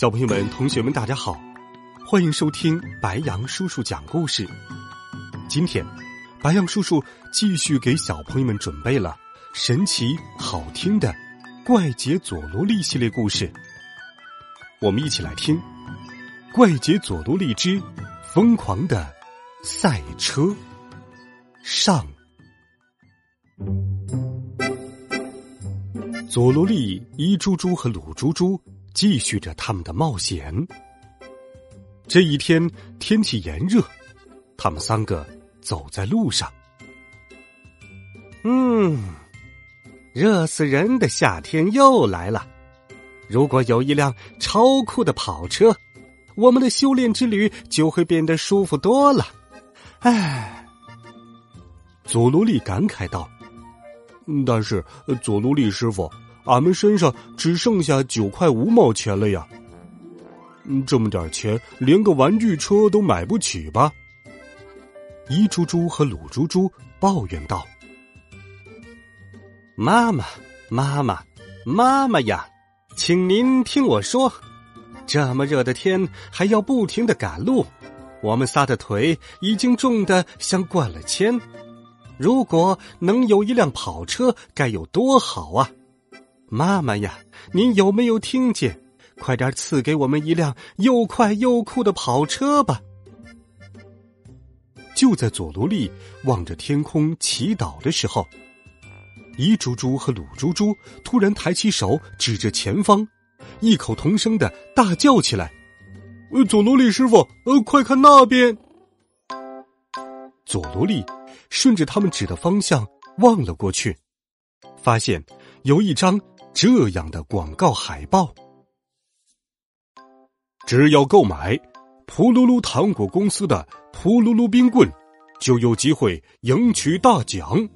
小朋友们、同学们，大家好，欢迎收听白杨叔叔讲故事。今天，白杨叔叔继续给小朋友们准备了神奇好听的《怪杰佐罗利》系列故事。我们一起来听《怪杰佐罗利之疯狂的赛车》上。佐罗利、伊猪猪和鲁猪猪。继续着他们的冒险。这一天天气炎热，他们三个走在路上。嗯，热死人的夏天又来了。如果有一辆超酷的跑车，我们的修炼之旅就会变得舒服多了。唉，佐罗利感慨道：“但是，佐罗利师傅。”俺们身上只剩下九块五毛钱了呀！这么点钱，连个玩具车都买不起吧？一猪猪和鲁猪猪抱怨道：“妈妈，妈妈，妈妈呀，请您听我说，这么热的天还要不停的赶路，我们仨的腿已经重的像灌了铅。如果能有一辆跑车，该有多好啊！”妈妈呀，您有没有听见？快点赐给我们一辆又快又酷的跑车吧！就在佐罗利望着天空祈祷的时候，一猪猪和鲁猪猪突然抬起手指着前方，异口同声的大叫起来：“呃，佐罗利师傅，呃，快看那边！”佐罗利顺着他们指的方向望了过去，发现有一张。这样的广告海报，只要购买噗噜噜糖果公司的噗噜噜冰棍，就有机会赢取大奖。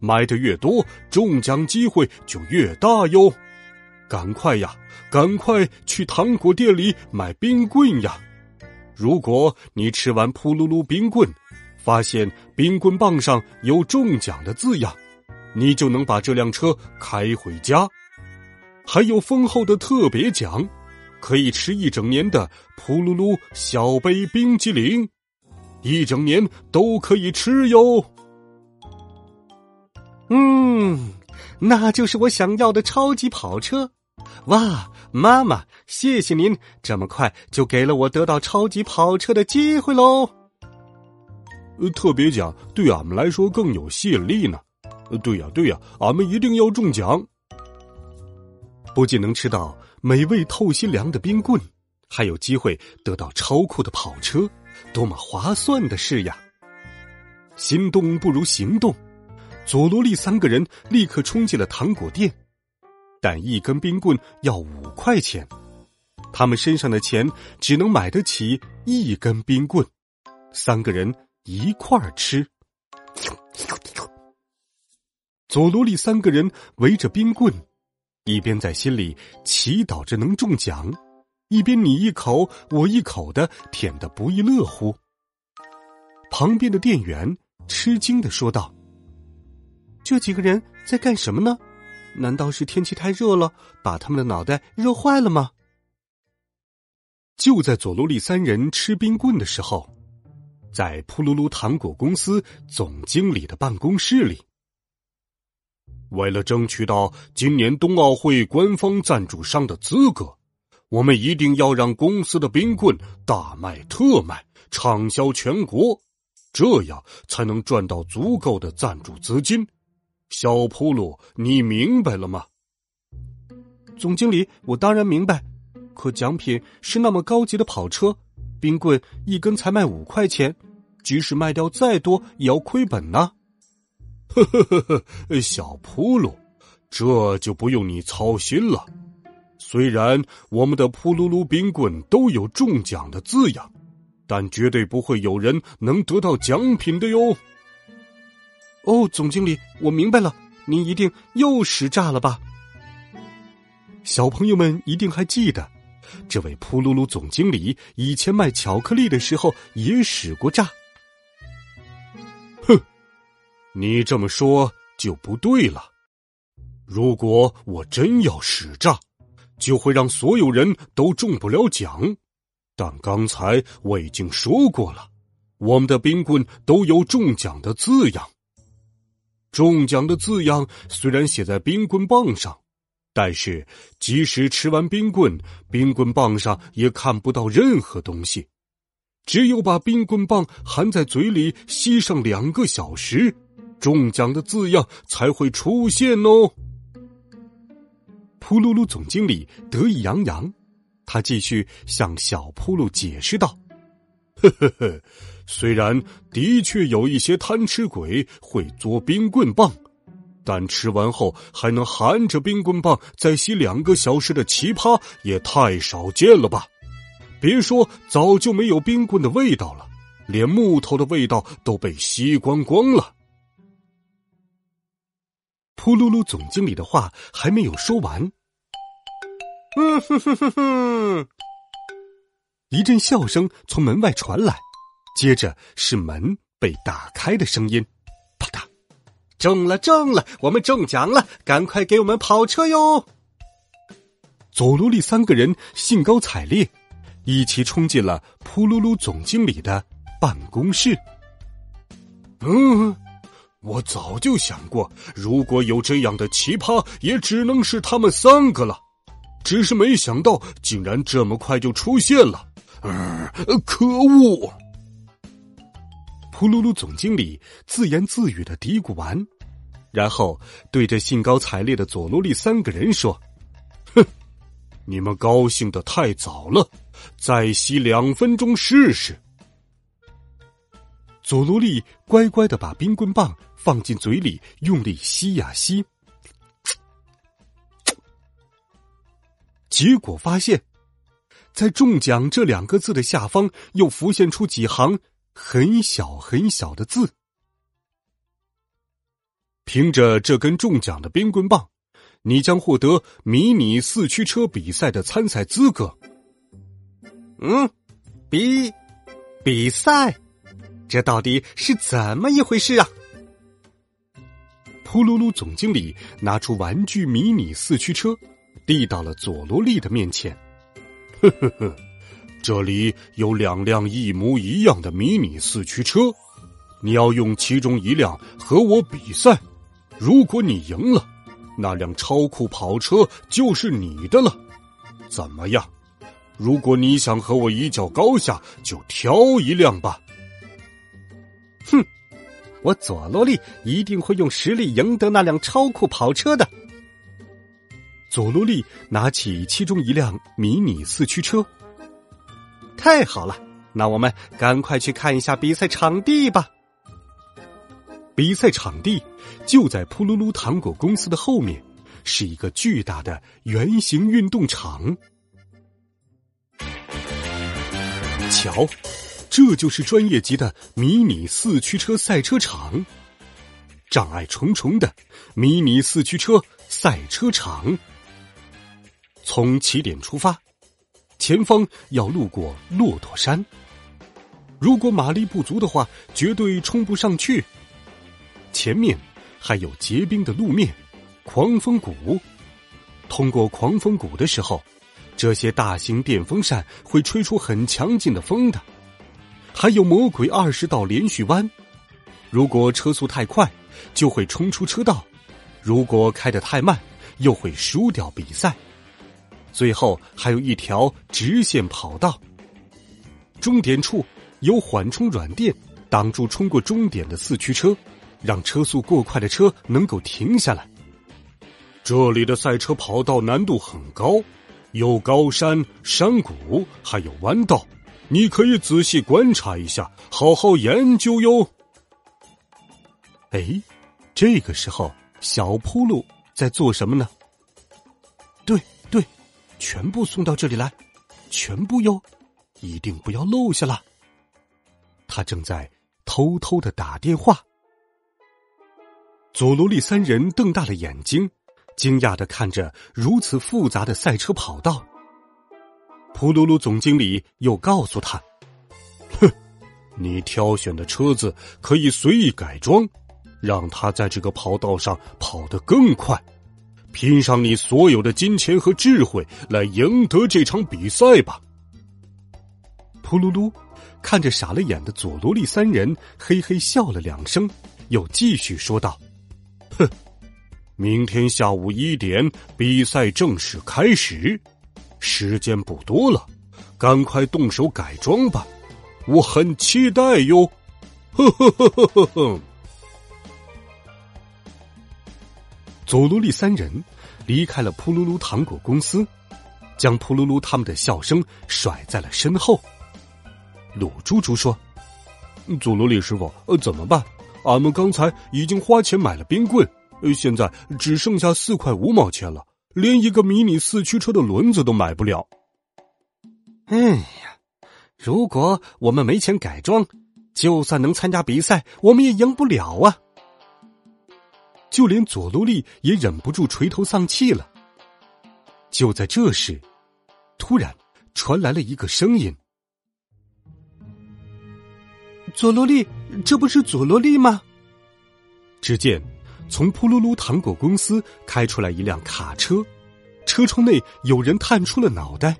买的越多，中奖机会就越大哟！赶快呀，赶快去糖果店里买冰棍呀！如果你吃完噗噜噜冰棍，发现冰棍棒上有中奖的字样。你就能把这辆车开回家，还有丰厚的特别奖，可以吃一整年的噗噜噜小杯冰激凌，一整年都可以吃哟。嗯，那就是我想要的超级跑车。哇，妈妈，谢谢您这么快就给了我得到超级跑车的机会喽。呃，特别奖对俺们来说更有吸引力呢。对呀，对呀，俺们一定要中奖！不仅能吃到美味透心凉的冰棍，还有机会得到超酷的跑车，多么划算的事呀！心动不如行动，佐罗利三个人立刻冲进了糖果店，但一根冰棍要五块钱，他们身上的钱只能买得起一根冰棍，三个人一块儿吃。佐罗利三个人围着冰棍，一边在心里祈祷着能中奖，一边你一口我一口的舔得不亦乐乎。旁边的店员吃惊的说道：“这几个人在干什么呢？难道是天气太热了，把他们的脑袋热坏了吗？”就在佐罗利三人吃冰棍的时候，在噗噜噜糖果公司总经理的办公室里。为了争取到今年冬奥会官方赞助商的资格，我们一定要让公司的冰棍大卖特卖，畅销全国，这样才能赚到足够的赞助资金。小铺路，你明白了吗？总经理，我当然明白。可奖品是那么高级的跑车，冰棍一根才卖五块钱，即使卖掉再多，也要亏本呢。呵呵呵呵，小铺路，这就不用你操心了。虽然我们的扑噜噜冰棍都有中奖的字样，但绝对不会有人能得到奖品的哟。哦，总经理，我明白了，您一定又使诈了吧？小朋友们一定还记得，这位扑噜噜总经理以前卖巧克力的时候也使过诈。你这么说就不对了。如果我真要使诈，就会让所有人都中不了奖。但刚才我已经说过了，我们的冰棍都有中奖的字样。中奖的字样虽然写在冰棍棒上，但是即使吃完冰棍，冰棍棒上也看不到任何东西。只有把冰棍棒含在嘴里吸上两个小时，中奖的字样才会出现哦。扑噜噜总经理得意洋洋，他继续向小扑噜解释道：“呵呵呵。”虽然的确有一些贪吃鬼会嘬冰棍棒，但吃完后还能含着冰棍棒再吸两个小时的奇葩也太少见了吧！别说早就没有冰棍的味道了，连木头的味道都被吸光光了。扑噜噜总经理的话还没有说完，嗯哼哼哼哼，一阵笑声从门外传来。接着是门被打开的声音，啪嗒，中了中了，我们中奖了！赶快给我们跑车哟！佐罗利三个人兴高采烈，一起冲进了扑噜噜总经理的办公室。嗯，我早就想过，如果有这样的奇葩，也只能是他们三个了。只是没想到，竟然这么快就出现了。嗯，可恶！扑噜噜总经理自言自语的嘀咕完，然后对着兴高采烈的佐罗利三个人说：“哼，你们高兴的太早了，再吸两分钟试试。”佐罗利乖乖的把冰棍棒放进嘴里，用力吸呀吸，结果发现，在“中奖”这两个字的下方又浮现出几行。很小很小的字，凭着这根中奖的冰棍棒，你将获得迷你四驱车比赛的参赛资格。嗯，比比赛，这到底是怎么一回事啊？扑噜噜总经理拿出玩具迷你四驱车，递到了佐罗利的面前。呵呵呵。这里有两辆一模一样的迷你四驱车，你要用其中一辆和我比赛。如果你赢了，那辆超酷跑车就是你的了。怎么样？如果你想和我一较高下，就挑一辆吧。哼，我佐罗利一定会用实力赢得那辆超酷跑车的。佐罗利拿起其中一辆迷你四驱车。太好了，那我们赶快去看一下比赛场地吧。比赛场地就在扑噜噜糖果公司的后面，是一个巨大的圆形运动场。瞧，这就是专业级的迷你四驱车赛车场，障碍重重的迷你四驱车赛车场。从起点出发。前方要路过骆驼山，如果马力不足的话，绝对冲不上去。前面还有结冰的路面，狂风谷。通过狂风谷的时候，这些大型电风扇会吹出很强劲的风的。还有魔鬼二十道连续弯，如果车速太快，就会冲出车道；如果开得太慢，又会输掉比赛。最后还有一条直线跑道，终点处有缓冲软垫挡住冲过终点的四驱车，让车速过快的车能够停下来。这里的赛车跑道难度很高，有高山、山谷，还有弯道，你可以仔细观察一下，好好研究哟。哎，这个时候小铺路在做什么呢？对对。全部送到这里来，全部哟，一定不要漏下了。他正在偷偷的打电话。佐罗利三人瞪大了眼睛，惊讶的看着如此复杂的赛车跑道。普鲁鲁总经理又告诉他：“哼，你挑选的车子可以随意改装，让它在这个跑道上跑得更快，拼上你所有的金钱和智慧来赢得这场比赛吧。”普鲁鲁看着傻了眼的佐罗利三人，嘿嘿笑了两声，又继续说道。哼，明天下午一点比赛正式开始，时间不多了，赶快动手改装吧，我很期待哟！呵呵呵呵呵呵。佐罗利三人离开了扑噜噜糖果公司，将扑噜噜他们的笑声甩在了身后。鲁猪猪说：“佐罗利师傅，呃，怎么办？”俺们刚才已经花钱买了冰棍，现在只剩下四块五毛钱了，连一个迷你四驱车的轮子都买不了。哎呀，如果我们没钱改装，就算能参加比赛，我们也赢不了啊！就连佐罗利也忍不住垂头丧气了。就在这时，突然传来了一个声音。佐罗利，这不是佐罗利吗？只见从扑噜噜糖果公司开出来一辆卡车，车窗内有人探出了脑袋。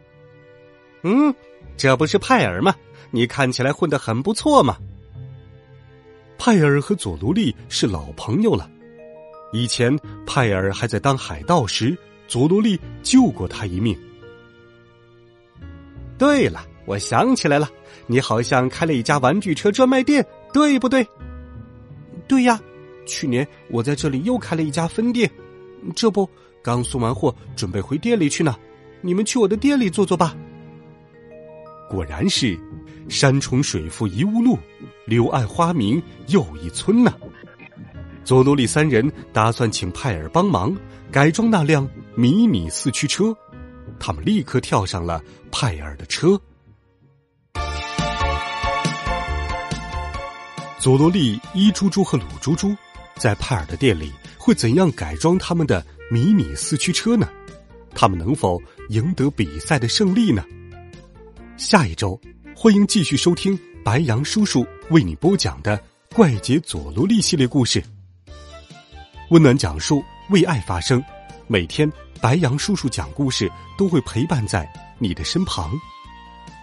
嗯，这不是派尔吗？你看起来混得很不错嘛。派尔和佐罗利是老朋友了，以前派尔还在当海盗时，佐罗利救过他一命。对了。我想起来了，你好像开了一家玩具车专卖店，对不对？对呀，去年我在这里又开了一家分店，这不刚送完货，准备回店里去呢。你们去我的店里坐坐吧。果然是山重水复疑无路，柳暗花明又一村呢。佐罗利三人打算请派尔帮忙改装那辆迷你四驱车，他们立刻跳上了派尔的车。佐罗利、伊猪猪和鲁猪猪在派尔的店里会怎样改装他们的迷你四驱车呢？他们能否赢得比赛的胜利呢？下一周，欢迎继续收听白杨叔叔为你播讲的《怪杰佐罗利》系列故事。温暖讲述，为爱发声。每天，白杨叔叔讲故事都会陪伴在你的身旁。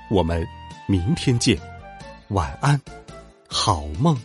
我们明天见，晚安。好梦。